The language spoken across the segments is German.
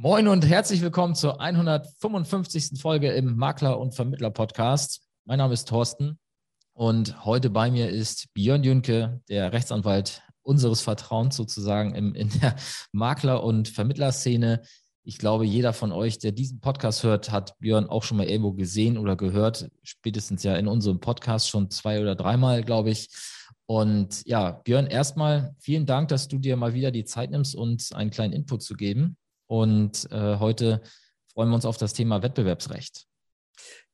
Moin und herzlich willkommen zur 155. Folge im Makler- und Vermittler-Podcast. Mein Name ist Thorsten und heute bei mir ist Björn Jünke, der Rechtsanwalt unseres Vertrauens sozusagen in, in der Makler- und Vermittlerszene. Ich glaube, jeder von euch, der diesen Podcast hört, hat Björn auch schon mal irgendwo gesehen oder gehört. Spätestens ja in unserem Podcast schon zwei oder dreimal, glaube ich. Und ja, Björn, erstmal vielen Dank, dass du dir mal wieder die Zeit nimmst, uns einen kleinen Input zu geben. Und äh, heute freuen wir uns auf das Thema Wettbewerbsrecht.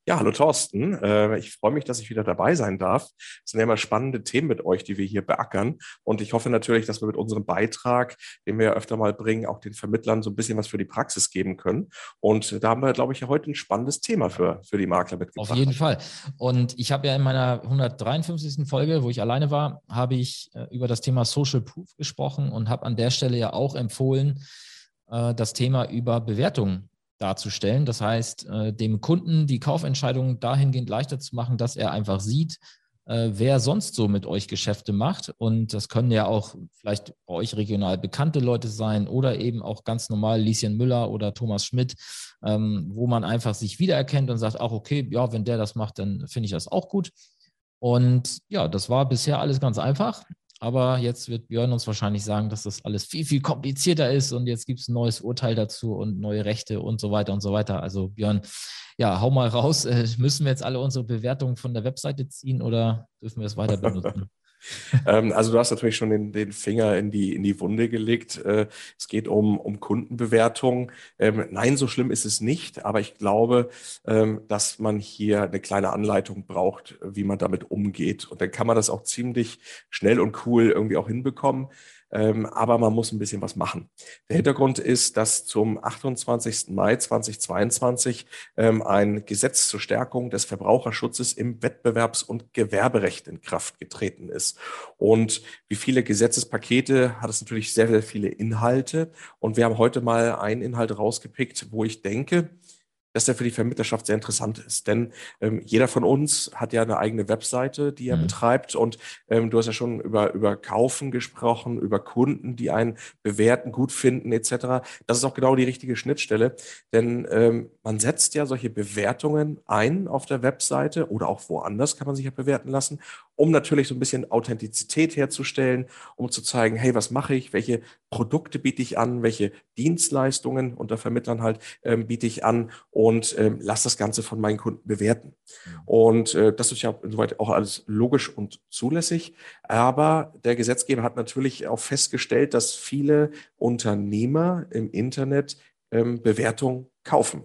Ja, hallo Thorsten. Äh, ich freue mich, dass ich wieder dabei sein darf. Es sind ja immer spannende Themen mit euch, die wir hier beackern. Und ich hoffe natürlich, dass wir mit unserem Beitrag, den wir ja öfter mal bringen, auch den Vermittlern so ein bisschen was für die Praxis geben können. Und da haben wir, glaube ich, heute ein spannendes Thema für, für die Makler mitgebracht. Auf jeden Fall. Und ich habe ja in meiner 153. Folge, wo ich alleine war, habe ich äh, über das Thema Social Proof gesprochen und habe an der Stelle ja auch empfohlen, äh, das Thema über Bewertungen darzustellen. Das heißt, äh, dem Kunden die Kaufentscheidung dahingehend leichter zu machen, dass er einfach sieht, äh, wer sonst so mit euch Geschäfte macht. Und das können ja auch vielleicht bei euch regional bekannte Leute sein oder eben auch ganz normal Lieschen Müller oder Thomas Schmidt, ähm, wo man einfach sich wiedererkennt und sagt, auch okay, ja, wenn der das macht, dann finde ich das auch gut. Und ja, das war bisher alles ganz einfach. Aber jetzt wird Björn uns wahrscheinlich sagen, dass das alles viel, viel komplizierter ist und jetzt gibt es ein neues Urteil dazu und neue Rechte und so weiter und so weiter. Also Björn, ja, hau mal raus. Äh, müssen wir jetzt alle unsere Bewertungen von der Webseite ziehen oder dürfen wir es weiter benutzen? ähm, also du hast natürlich schon den, den, Finger in die, in die Wunde gelegt. Äh, es geht um, um Kundenbewertung. Ähm, nein, so schlimm ist es nicht, aber ich glaube, ähm, dass man hier eine kleine Anleitung braucht, wie man damit umgeht. Und dann kann man das auch ziemlich schnell und cool irgendwie auch hinbekommen. Ähm, aber man muss ein bisschen was machen. Der Hintergrund ist, dass zum 28. Mai 2022 ähm, ein Gesetz zur Stärkung des Verbraucherschutzes im Wettbewerbs- und Gewerberecht in Kraft getreten ist. Und wie viele Gesetzespakete hat es natürlich sehr, sehr viele Inhalte. Und wir haben heute mal einen Inhalt rausgepickt, wo ich denke, dass der für die Vermittlerschaft sehr interessant ist. Denn ähm, jeder von uns hat ja eine eigene Webseite, die er mhm. betreibt. Und ähm, du hast ja schon über, über Kaufen gesprochen, über Kunden, die einen bewerten, gut finden, etc. Das ist auch genau die richtige Schnittstelle. Denn ähm, man setzt ja solche Bewertungen ein auf der Webseite oder auch woanders kann man sich ja bewerten lassen um natürlich so ein bisschen Authentizität herzustellen, um zu zeigen, hey, was mache ich, welche Produkte biete ich an, welche Dienstleistungen unter Vermittlern halt ähm, biete ich an und ähm, lass das Ganze von meinen Kunden bewerten. Mhm. Und äh, das ist ja insoweit auch alles logisch und zulässig. Aber der Gesetzgeber hat natürlich auch festgestellt, dass viele Unternehmer im Internet ähm, Bewertungen kaufen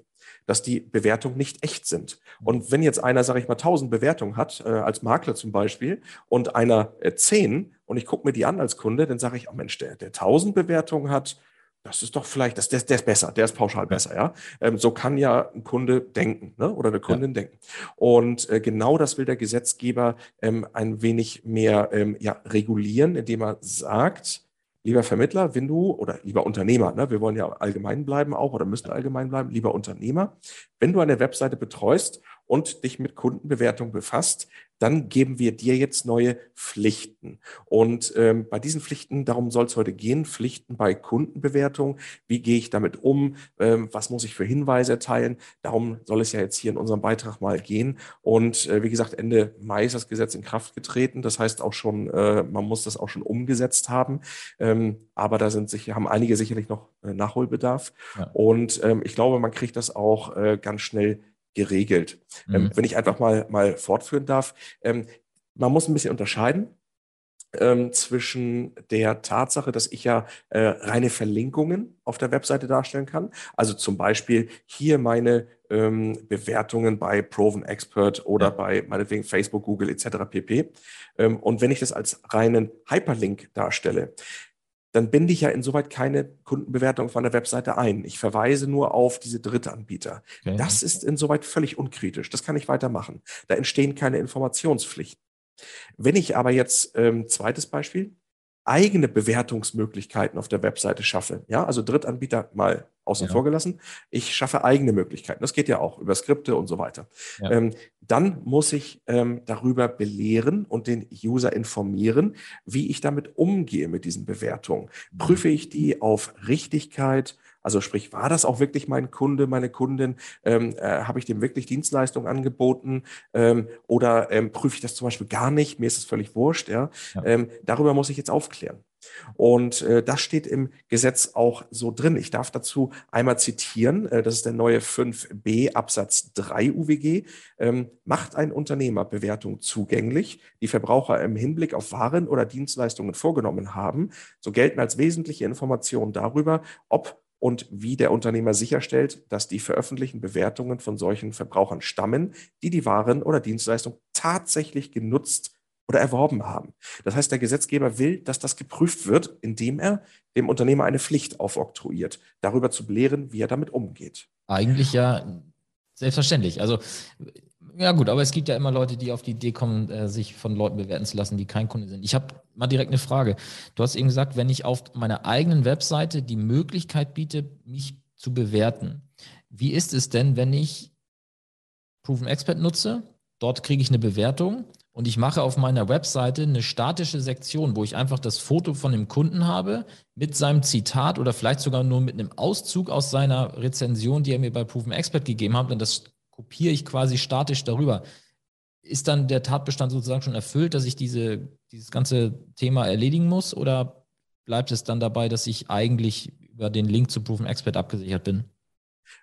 dass die Bewertungen nicht echt sind. Und wenn jetzt einer, sage ich mal, 1000 Bewertungen hat, äh, als Makler zum Beispiel, und einer äh, 10 und ich gucke mir die an als Kunde, dann sage ich, oh Mensch, der, der 1000 Bewertungen hat, das ist doch vielleicht, das, der, der ist besser, der ist pauschal besser, ja. Ähm, so kann ja ein Kunde denken ne? oder eine Kundin ja. denken. Und äh, genau das will der Gesetzgeber ähm, ein wenig mehr ähm, ja, regulieren, indem er sagt, lieber Vermittler, wenn du, oder lieber Unternehmer, ne, wir wollen ja allgemein bleiben auch oder müssen allgemein bleiben, lieber Unternehmer, wenn du eine Webseite betreust und dich mit Kundenbewertung befasst, dann geben wir dir jetzt neue Pflichten. Und ähm, bei diesen Pflichten, darum soll es heute gehen, Pflichten bei Kundenbewertung. Wie gehe ich damit um? Ähm, was muss ich für Hinweise erteilen? Darum soll es ja jetzt hier in unserem Beitrag mal gehen. Und äh, wie gesagt, Ende Mai ist das Gesetz in Kraft getreten. Das heißt auch schon, äh, man muss das auch schon umgesetzt haben. Ähm, aber da sind sicher, haben einige sicherlich noch äh, Nachholbedarf. Ja. Und ähm, ich glaube, man kriegt das auch äh, ganz schnell geregelt. Ähm, mhm. Ähm, wenn ich einfach mal, mal fortführen darf, ähm, man muss ein bisschen unterscheiden ähm, zwischen der Tatsache, dass ich ja äh, reine Verlinkungen auf der Webseite darstellen kann. Also zum Beispiel hier meine ähm, Bewertungen bei Proven Expert oder ja. bei meinetwegen Facebook, Google etc. pp. Ähm, und wenn ich das als reinen Hyperlink darstelle, dann binde ich ja insoweit keine Kundenbewertung von der Webseite ein. Ich verweise nur auf diese Drittanbieter. Okay. Das ist insoweit völlig unkritisch. Das kann ich weitermachen. Da entstehen keine Informationspflichten. Wenn ich aber jetzt, ähm, zweites Beispiel, eigene Bewertungsmöglichkeiten auf der Webseite schaffe, ja, also Drittanbieter mal außen ja. vor gelassen, ich schaffe eigene Möglichkeiten. Das geht ja auch über Skripte und so weiter. Ja. Ähm, dann muss ich ähm, darüber belehren und den User informieren, wie ich damit umgehe mit diesen Bewertungen. Mhm. Prüfe ich die auf Richtigkeit, Also sprich, war das auch wirklich mein Kunde, meine Kundin? Ähm, äh, Habe ich dem wirklich Dienstleistungen angeboten? Ähm, oder ähm, prüfe ich das zum Beispiel gar nicht? Mir ist es völlig wurscht. Ja? ja. Ähm, darüber muss ich jetzt aufklären. Und äh, das steht im Gesetz auch so drin. Ich darf dazu einmal zitieren, äh, das ist der neue 5b Absatz 3 UWG, ähm, macht ein Unternehmer Bewertung zugänglich, die Verbraucher im Hinblick auf Waren oder Dienstleistungen vorgenommen haben, so gelten als wesentliche Informationen darüber, ob und wie der Unternehmer sicherstellt, dass die veröffentlichten Bewertungen von solchen Verbrauchern stammen, die die Waren oder Dienstleistung tatsächlich genutzt oder erworben haben. Das heißt, der Gesetzgeber will, dass das geprüft wird, indem er dem Unternehmer eine Pflicht aufoktroyiert, darüber zu belehren, wie er damit umgeht. Eigentlich ja selbstverständlich. Also ja gut, aber es gibt ja immer Leute, die auf die Idee kommen, äh, sich von Leuten bewerten zu lassen, die kein Kunde sind. Ich habe mal direkt eine Frage. Du hast eben gesagt, wenn ich auf meiner eigenen Webseite die Möglichkeit biete, mich zu bewerten, wie ist es denn, wenn ich Proven Expert nutze? Dort kriege ich eine Bewertung und ich mache auf meiner Webseite eine statische Sektion, wo ich einfach das Foto von dem Kunden habe mit seinem Zitat oder vielleicht sogar nur mit einem Auszug aus seiner Rezension, die er mir bei Proven Expert gegeben hat. Und das kopiere ich quasi statisch darüber. Ist dann der Tatbestand sozusagen schon erfüllt, dass ich diese, dieses ganze Thema erledigen muss? Oder bleibt es dann dabei, dass ich eigentlich über den Link zu Proven Expert abgesichert bin?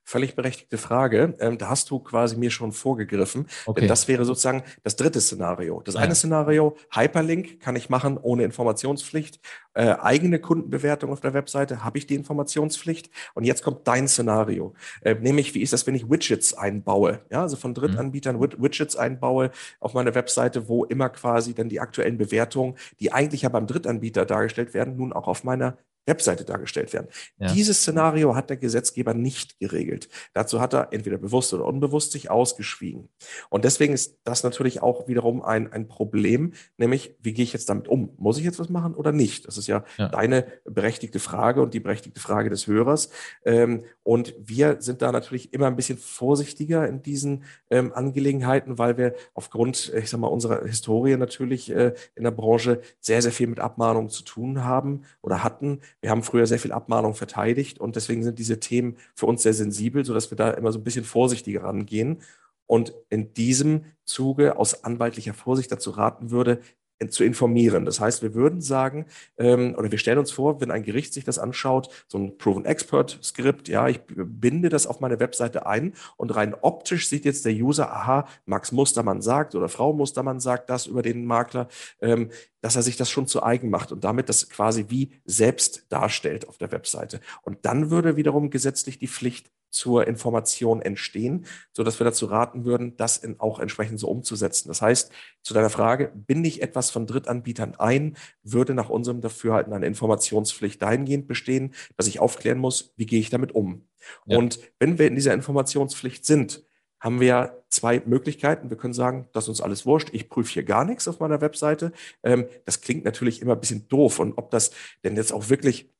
Völlig berechtigte Frage. Ähm, da hast du quasi mir schon vorgegriffen. Okay. Denn das wäre sozusagen das dritte Szenario. Das ja. eine Szenario, Hyperlink kann ich machen ohne Informationspflicht. Äh, eigene Kundenbewertung auf der Webseite, habe ich die Informationspflicht. Und jetzt kommt dein Szenario. Äh, nämlich, wie ist das, wenn ich Widgets einbaue? Ja, also von Drittanbietern mhm. Widgets einbaue auf meiner Webseite, wo immer quasi dann die aktuellen Bewertungen, die eigentlich ja beim Drittanbieter dargestellt werden, nun auch auf meiner Webseite dargestellt werden. Ja. Dieses Szenario hat der Gesetzgeber nicht geregelt. Dazu hat er entweder bewusst oder unbewusst sich ausgeschwiegen. Und deswegen ist das natürlich auch wiederum ein, ein Problem, nämlich wie gehe ich jetzt damit um? Muss ich jetzt was machen oder nicht? Das ist ja, ja. deine berechtigte Frage und die berechtigte Frage des Hörers. Ähm, und wir sind da natürlich immer ein bisschen vorsichtiger in diesen ähm, Angelegenheiten, weil wir aufgrund, ich sag mal, unserer Historie natürlich äh, in der Branche sehr, sehr viel mit Abmahnungen zu tun haben oder hatten wir haben früher sehr viel Abmahnung verteidigt und deswegen sind diese Themen für uns sehr sensibel, sodass wir da immer so ein bisschen vorsichtiger rangehen. Und in diesem Zuge aus anwaltlicher Vorsicht dazu raten würde, zu informieren. Das heißt, wir würden sagen, ähm, oder wir stellen uns vor, wenn ein Gericht sich das anschaut, so ein Proven Expert Skript, ja, ich binde das auf meine Webseite ein und rein optisch sieht jetzt der User, aha, Max Mustermann sagt oder Frau Mustermann sagt das über den Makler, ähm, dass er sich das schon zu eigen macht und damit das quasi wie selbst darstellt auf der Webseite. Und dann würde wiederum gesetzlich die Pflicht zur Information entstehen, so dass wir dazu raten würden, das in, auch entsprechend so umzusetzen. Das heißt, zu deiner Frage, binde ich etwas von Drittanbietern ein, würde nach unserem Dafürhalten eine Informationspflicht dahingehend bestehen, dass ich aufklären muss, wie gehe ich damit um. Ja. Und wenn wir in dieser Informationspflicht sind, haben wir zwei Möglichkeiten. Wir können sagen, das ist uns alles wurscht, ich prüfe hier gar nichts auf meiner Webseite. Ähm, das klingt natürlich immer ein bisschen doof. Und ob das denn jetzt auch wirklich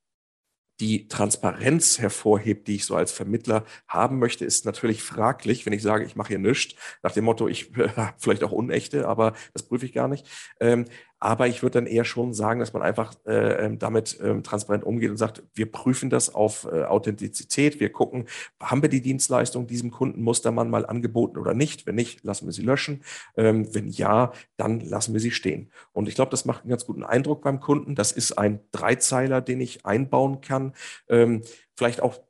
die Transparenz hervorhebt, die ich so als Vermittler haben möchte, ist natürlich fraglich, wenn ich sage, ich mache hier nichts, nach dem Motto, ich äh, vielleicht auch unechte, aber das prüfe ich gar nicht. Ähm, aber ich würde dann eher schon sagen, dass man einfach äh, ähm, damit ähm, transparent umgeht und sagt, wir prüfen das auf äh, Authentizität. Wir gucken, haben wir die Dienstleistung diesem Kundenmustermann mal angeboten oder nicht? Wenn nicht, lassen wir sie löschen. Ähm, wenn ja, dann lassen wir sie stehen. Und ich glaube, das macht einen ganz guten Eindruck beim Kunden. Das ist ein Dreizeiler, den ich einbauen kann. Ähm, vielleicht auch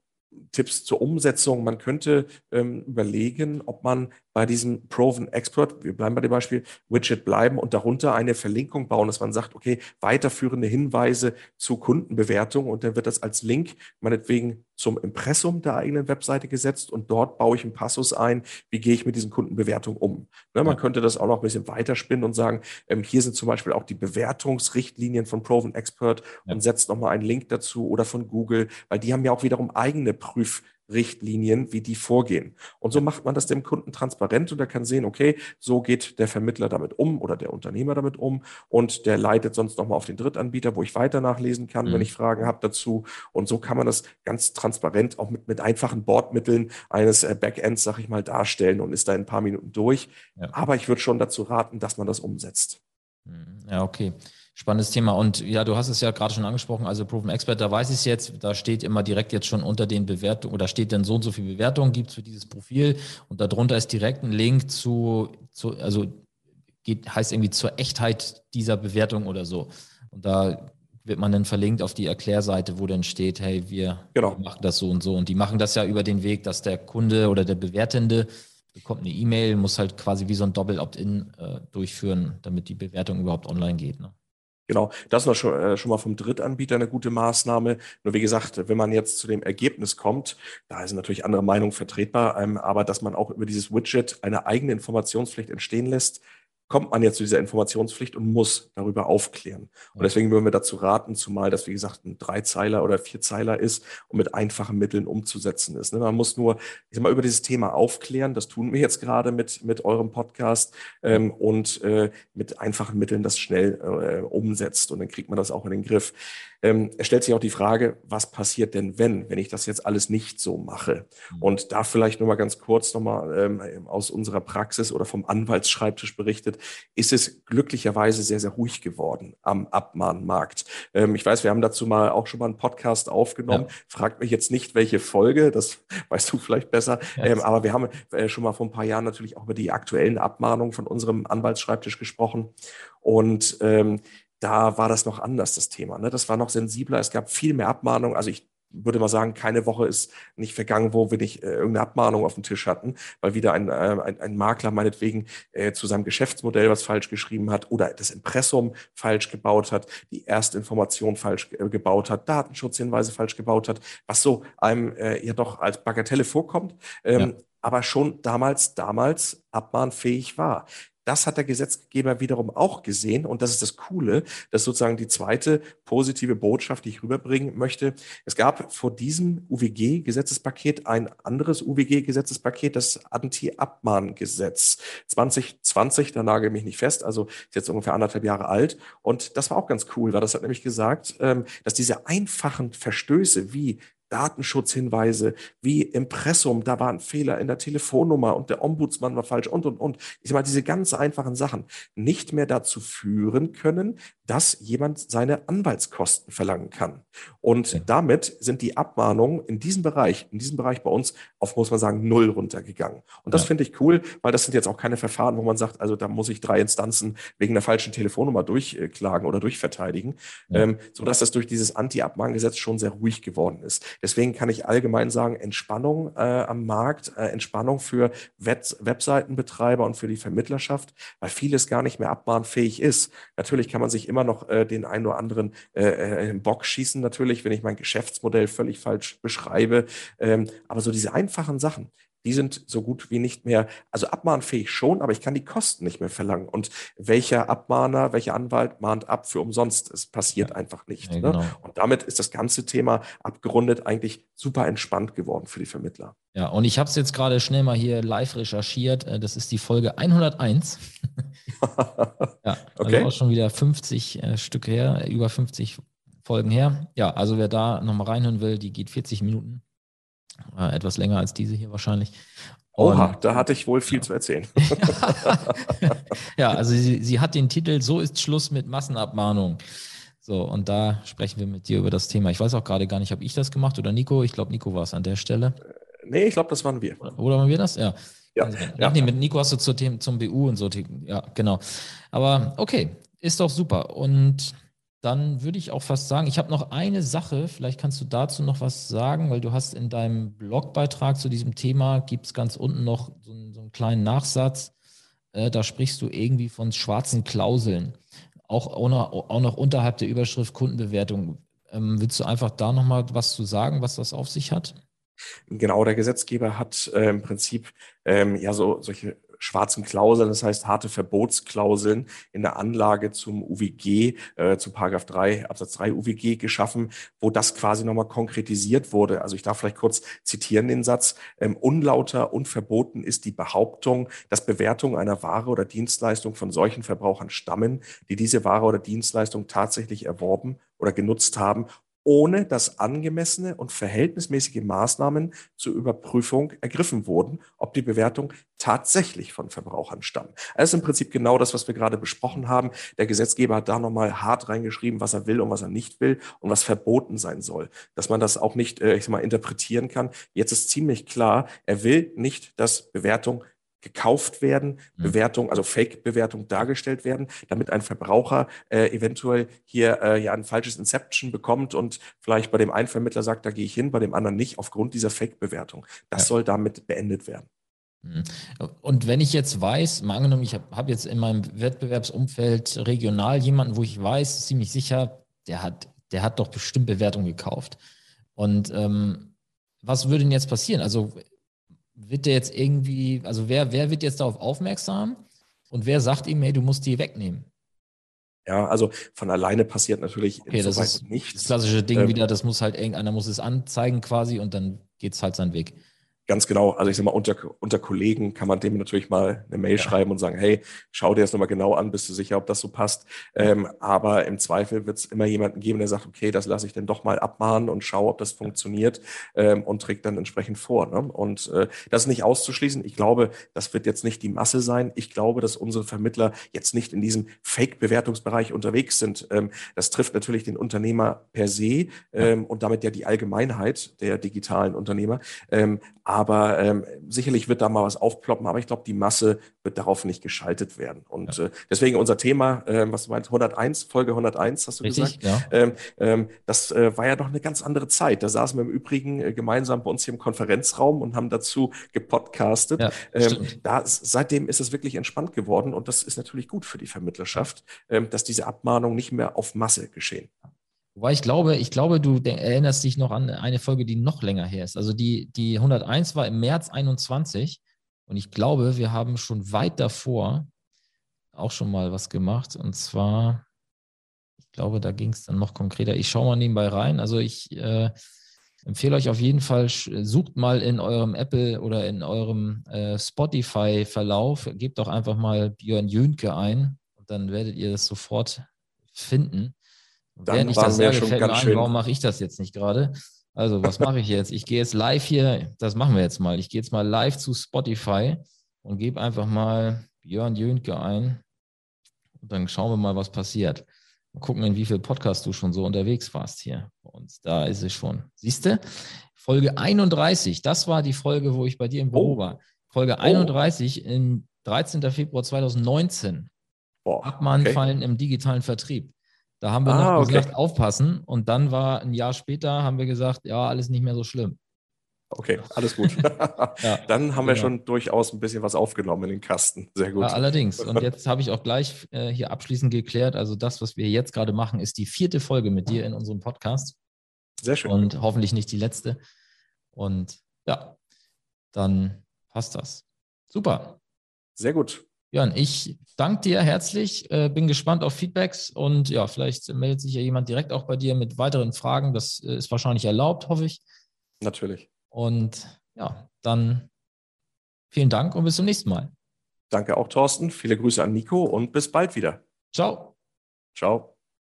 Tipps zur Umsetzung. Man könnte ähm, überlegen, ob man bei diesem Proven Expert, wir bleiben bei dem Beispiel, Widget bleiben und darunter eine Verlinkung bauen, dass man sagt, okay, weiterführende Hinweise zu Kundenbewertung und dann wird das als Link meinetwegen zum Impressum der eigenen Webseite gesetzt und dort baue ich einen Passus ein, wie gehe ich mit diesen Kundenbewertungen um. Ne, man könnte das auch noch ein bisschen weiterspinnen und sagen, ähm, hier sind zum Beispiel auch die Bewertungsrichtlinien von Proven Expert ja. und setzt nochmal einen Link dazu oder von Google, weil die haben ja auch wiederum eigene Prüf Richtlinien, wie die vorgehen. Und so macht man das dem Kunden transparent und er kann sehen, okay, so geht der Vermittler damit um oder der Unternehmer damit um und der leitet sonst nochmal auf den Drittanbieter, wo ich weiter nachlesen kann, mhm. wenn ich Fragen habe dazu. Und so kann man das ganz transparent auch mit, mit einfachen Bordmitteln eines äh, Backends, sag ich mal, darstellen und ist da in ein paar Minuten durch. Ja. Aber ich würde schon dazu raten, dass man das umsetzt. Mhm. Ja, okay. Spannendes Thema. Und ja, du hast es ja gerade schon angesprochen, also Proven Expert, da weiß ich es jetzt, da steht immer direkt jetzt schon unter den Bewertungen oder steht dann so und so viel Bewertungen gibt es für dieses Profil und darunter ist direkt ein Link zu, zu also geht, heißt irgendwie zur Echtheit dieser Bewertung oder so. Und da wird man dann verlinkt auf die Erklärseite, wo dann steht, hey, wir, genau. machen das so und so. Und die machen das ja über den Weg, dass der Kunde oder der Bewertende bekommt eine E-Mail, muss halt quasi wie so ein Doppel-Opt-in äh, durchführen, damit die Bewertung überhaupt online geht. Ne? Genau, das ist schon, äh, schon mal vom Drittanbieter eine gute Maßnahme. Nur wie gesagt, wenn man jetzt zu dem Ergebnis kommt, da ist natürlich andere Meinung vertretbar, ähm, aber dass man auch über dieses Widget eine eigene Informationspflicht entstehen lässt, kommt man jetzt zu dieser Informationspflicht und muss darüber aufklären. Und deswegen würden wir dazu raten, zumal das, wie gesagt, ein Dreizeiler oder Vierzeiler ist und mit einfachen Mitteln umzusetzen ist. Ne? Man muss nur, ich sag mal, über dieses Thema aufklären. Das tun wir jetzt gerade mit, mit eurem Podcast ähm, und äh, mit einfachen Mitteln das schnell äh, umsetzt. Und dann kriegt man das auch in den Griff. Ähm, es stellt sich auch die Frage, was passiert denn, wenn, wenn ich das jetzt alles nicht so mache? Mhm. Und da vielleicht nur mal ganz kurz nochmal ähm, aus unserer Praxis oder vom Anwaltsschreibtisch berichtet, ist es glücklicherweise sehr, sehr ruhig geworden am Abmahnmarkt. Ähm, ich weiß, wir haben dazu mal auch schon mal einen Podcast aufgenommen. Ja. Fragt mich jetzt nicht, welche Folge, das weißt du vielleicht besser. Ähm, aber wir haben äh, schon mal vor ein paar Jahren natürlich auch über die aktuellen Abmahnungen von unserem Anwaltsschreibtisch gesprochen. Und ähm, da war das noch anders, das Thema. Ne? Das war noch sensibler. Es gab viel mehr Abmahnungen. Also ich würde mal sagen, keine Woche ist nicht vergangen, wo wir nicht äh, irgendeine Abmahnung auf dem Tisch hatten, weil wieder ein, äh, ein, ein Makler meinetwegen äh, zu seinem Geschäftsmodell was falsch geschrieben hat oder das Impressum falsch gebaut hat, die erste Information falsch äh, gebaut hat, Datenschutzhinweise falsch gebaut hat, was so einem äh, ja doch als Bagatelle vorkommt. Ähm, ja aber schon damals, damals abmahnfähig war. Das hat der Gesetzgeber wiederum auch gesehen. Und das ist das Coole. Das ist sozusagen die zweite positive Botschaft, die ich rüberbringen möchte. Es gab vor diesem UWG-Gesetzespaket ein anderes UWG-Gesetzespaket, das Anti-Abmahngesetz 2020. Da nagel mich nicht fest. Also ist jetzt ungefähr anderthalb Jahre alt. Und das war auch ganz cool, weil das hat nämlich gesagt, ähm, dass diese einfachen Verstöße wie Datenschutzhinweise wie Impressum, da war ein Fehler in der Telefonnummer und der Ombudsmann war falsch und, und, und. Ich sag mal, diese ganz einfachen Sachen nicht mehr dazu führen können, dass jemand seine Anwaltskosten verlangen kann. Und okay. damit sind die Abmahnungen in diesem Bereich, in diesem Bereich bei uns auf, muss man sagen, null runtergegangen. Und das ja. finde ich cool, weil das sind jetzt auch keine Verfahren, wo man sagt, also da muss ich drei Instanzen wegen der falschen Telefonnummer durchklagen oder durchverteidigen, ja. ähm, sodass das durch dieses Anti-Abmahngesetz schon sehr ruhig geworden ist. Deswegen kann ich allgemein sagen, Entspannung äh, am Markt, äh, Entspannung für Web Webseitenbetreiber und für die Vermittlerschaft, weil vieles gar nicht mehr abmahnfähig ist. Natürlich kann man sich immer noch äh, den einen oder anderen äh, äh, im Bock schießen, natürlich, wenn ich mein Geschäftsmodell völlig falsch beschreibe. Ähm, aber so diese einfachen Sachen, die sind so gut wie nicht mehr, also abmahnfähig schon, aber ich kann die Kosten nicht mehr verlangen. Und welcher Abmahner, welcher Anwalt mahnt ab für umsonst? Es passiert ja. einfach nicht. Ja, ne? genau. ne? Und damit ist das ganze Thema abgerundet eigentlich super entspannt geworden für die Vermittler. Ja, und ich habe es jetzt gerade schnell mal hier live recherchiert. Äh, das ist die Folge 101. ja, also okay. auch schon wieder 50 äh, Stück her, über 50 Folgen her. Ja, also wer da nochmal reinhören will, die geht 40 Minuten. Äh, etwas länger als diese hier wahrscheinlich. Und, Oha, da hatte ich wohl viel ja. zu erzählen. ja, also sie, sie hat den Titel So ist Schluss mit Massenabmahnung. So, und da sprechen wir mit dir über das Thema. Ich weiß auch gerade gar nicht, habe ich das gemacht oder Nico? Ich glaube, Nico war es an der Stelle. Äh, nee, ich glaube, das waren wir. Oder waren wir das? Ja. Ja, also, ja. Nee, mit Nico hast du zu Themen, zum BU und so. Ja, genau. Aber okay, ist doch super. Und dann würde ich auch fast sagen, ich habe noch eine Sache, vielleicht kannst du dazu noch was sagen, weil du hast in deinem Blogbeitrag zu diesem Thema, gibt es ganz unten noch so einen, so einen kleinen Nachsatz, äh, da sprichst du irgendwie von schwarzen Klauseln, auch, auch, noch, auch noch unterhalb der Überschrift Kundenbewertung. Ähm, willst du einfach da nochmal was zu sagen, was das auf sich hat? Genau, der Gesetzgeber hat äh, im Prinzip ähm, ja so solche schwarzen Klauseln, das heißt harte Verbotsklauseln in der Anlage zum UWG, äh, zu Paragraph 3, Absatz 3 UWG geschaffen, wo das quasi nochmal konkretisiert wurde. Also ich darf vielleicht kurz zitieren den Satz. Ähm, unlauter und verboten ist die Behauptung, dass Bewertungen einer Ware oder Dienstleistung von solchen Verbrauchern stammen, die diese Ware oder Dienstleistung tatsächlich erworben oder genutzt haben ohne dass angemessene und verhältnismäßige Maßnahmen zur Überprüfung ergriffen wurden, ob die Bewertung tatsächlich von Verbrauchern stammen. Das ist im Prinzip genau das, was wir gerade besprochen haben. Der Gesetzgeber hat da nochmal hart reingeschrieben, was er will und was er nicht will und was verboten sein soll. Dass man das auch nicht, äh, ich sag mal, interpretieren kann. Jetzt ist ziemlich klar, er will nicht, dass Bewertung gekauft werden, mhm. Bewertung, also Fake-Bewertung dargestellt werden, damit ein Verbraucher äh, eventuell hier äh, ja ein falsches Inception bekommt und vielleicht bei dem einen Vermittler sagt, da gehe ich hin, bei dem anderen nicht, aufgrund dieser Fake-Bewertung. Das ja. soll damit beendet werden. Mhm. Und wenn ich jetzt weiß, mal angenommen, ich habe hab jetzt in meinem Wettbewerbsumfeld regional jemanden, wo ich weiß, ziemlich sicher, der hat, der hat doch bestimmt Bewertung gekauft. Und ähm, was würde denn jetzt passieren? Also wird der jetzt irgendwie, also wer, wer wird jetzt darauf aufmerksam und wer sagt ihm, hey, du musst die wegnehmen? Ja, also von alleine passiert natürlich okay, das ist nichts. Das klassische Ding ähm, wieder, das muss halt irgendeiner muss es anzeigen quasi und dann geht es halt seinen Weg. Ganz genau. Also ich sage mal, unter, unter Kollegen kann man dem natürlich mal eine Mail ja. schreiben und sagen, hey, schau dir das nochmal genau an, bist du sicher, ob das so passt. Ähm, aber im Zweifel wird es immer jemanden geben, der sagt, okay, das lasse ich dann doch mal abmahnen und schaue, ob das funktioniert ähm, und trägt dann entsprechend vor. Ne? Und äh, das ist nicht auszuschließen. Ich glaube, das wird jetzt nicht die Masse sein. Ich glaube, dass unsere Vermittler jetzt nicht in diesem Fake-Bewertungsbereich unterwegs sind. Ähm, das trifft natürlich den Unternehmer per se ähm, und damit ja die Allgemeinheit der digitalen Unternehmer. Aber ähm, sicherlich wird da mal was aufploppen, aber ich glaube, die Masse wird darauf nicht geschaltet werden. Und ja. äh, deswegen unser Thema, äh, was du meinst, 101, Folge 101, hast du Richtig, gesagt? Ja. Ähm, ähm, das äh, war ja noch eine ganz andere Zeit. Da saßen wir im Übrigen äh, gemeinsam bei uns hier im Konferenzraum und haben dazu gepodcastet. Ja, ähm, da, seitdem ist es wirklich entspannt geworden und das ist natürlich gut für die Vermittlerschaft, ähm, dass diese Abmahnungen nicht mehr auf Masse geschehen. Wobei ich glaube, ich glaube, du erinnerst dich noch an eine Folge, die noch länger her ist. Also die, die 101 war im März 21 und ich glaube, wir haben schon weit davor auch schon mal was gemacht. Und zwar, ich glaube, da ging es dann noch konkreter. Ich schaue mal nebenbei rein. Also ich äh, empfehle euch auf jeden Fall, sucht mal in eurem Apple oder in eurem äh, Spotify-Verlauf, gebt doch einfach mal Björn Jönke ein und dann werdet ihr das sofort finden. Dann Während ich das sage, fällt mir ein, warum mache ich das jetzt nicht gerade? Also, was mache ich jetzt? Ich gehe jetzt live hier, das machen wir jetzt mal. Ich gehe jetzt mal live zu Spotify und gebe einfach mal Björn Jönke ein. Und dann schauen wir mal, was passiert. Mal gucken, in wie viel Podcast du schon so unterwegs warst hier. Und da ist es schon. Siehst du? Folge 31, das war die Folge, wo ich bei dir im Büro oh. war. Folge 31 oh. im 13. Februar 2019. Boah, Abmahnfallen okay. im digitalen Vertrieb. Da haben wir ah, noch gesagt, okay. aufpassen. Und dann war ein Jahr später, haben wir gesagt, ja, alles nicht mehr so schlimm. Okay, alles gut. ja, dann haben genau. wir schon durchaus ein bisschen was aufgenommen in den Kasten. Sehr gut. Ja, allerdings. Und jetzt habe ich auch gleich äh, hier abschließend geklärt. Also das, was wir jetzt gerade machen, ist die vierte Folge mit dir in unserem Podcast. Sehr schön. Und hoffentlich nicht die letzte. Und ja, dann passt das. Super. Sehr gut. Jörn, ich danke dir herzlich, äh, bin gespannt auf Feedbacks und ja, vielleicht meldet sich ja jemand direkt auch bei dir mit weiteren Fragen. Das äh, ist wahrscheinlich erlaubt, hoffe ich. Natürlich. Und ja, dann vielen Dank und bis zum nächsten Mal. Danke auch, Thorsten. Viele Grüße an Nico und bis bald wieder. Ciao. Ciao.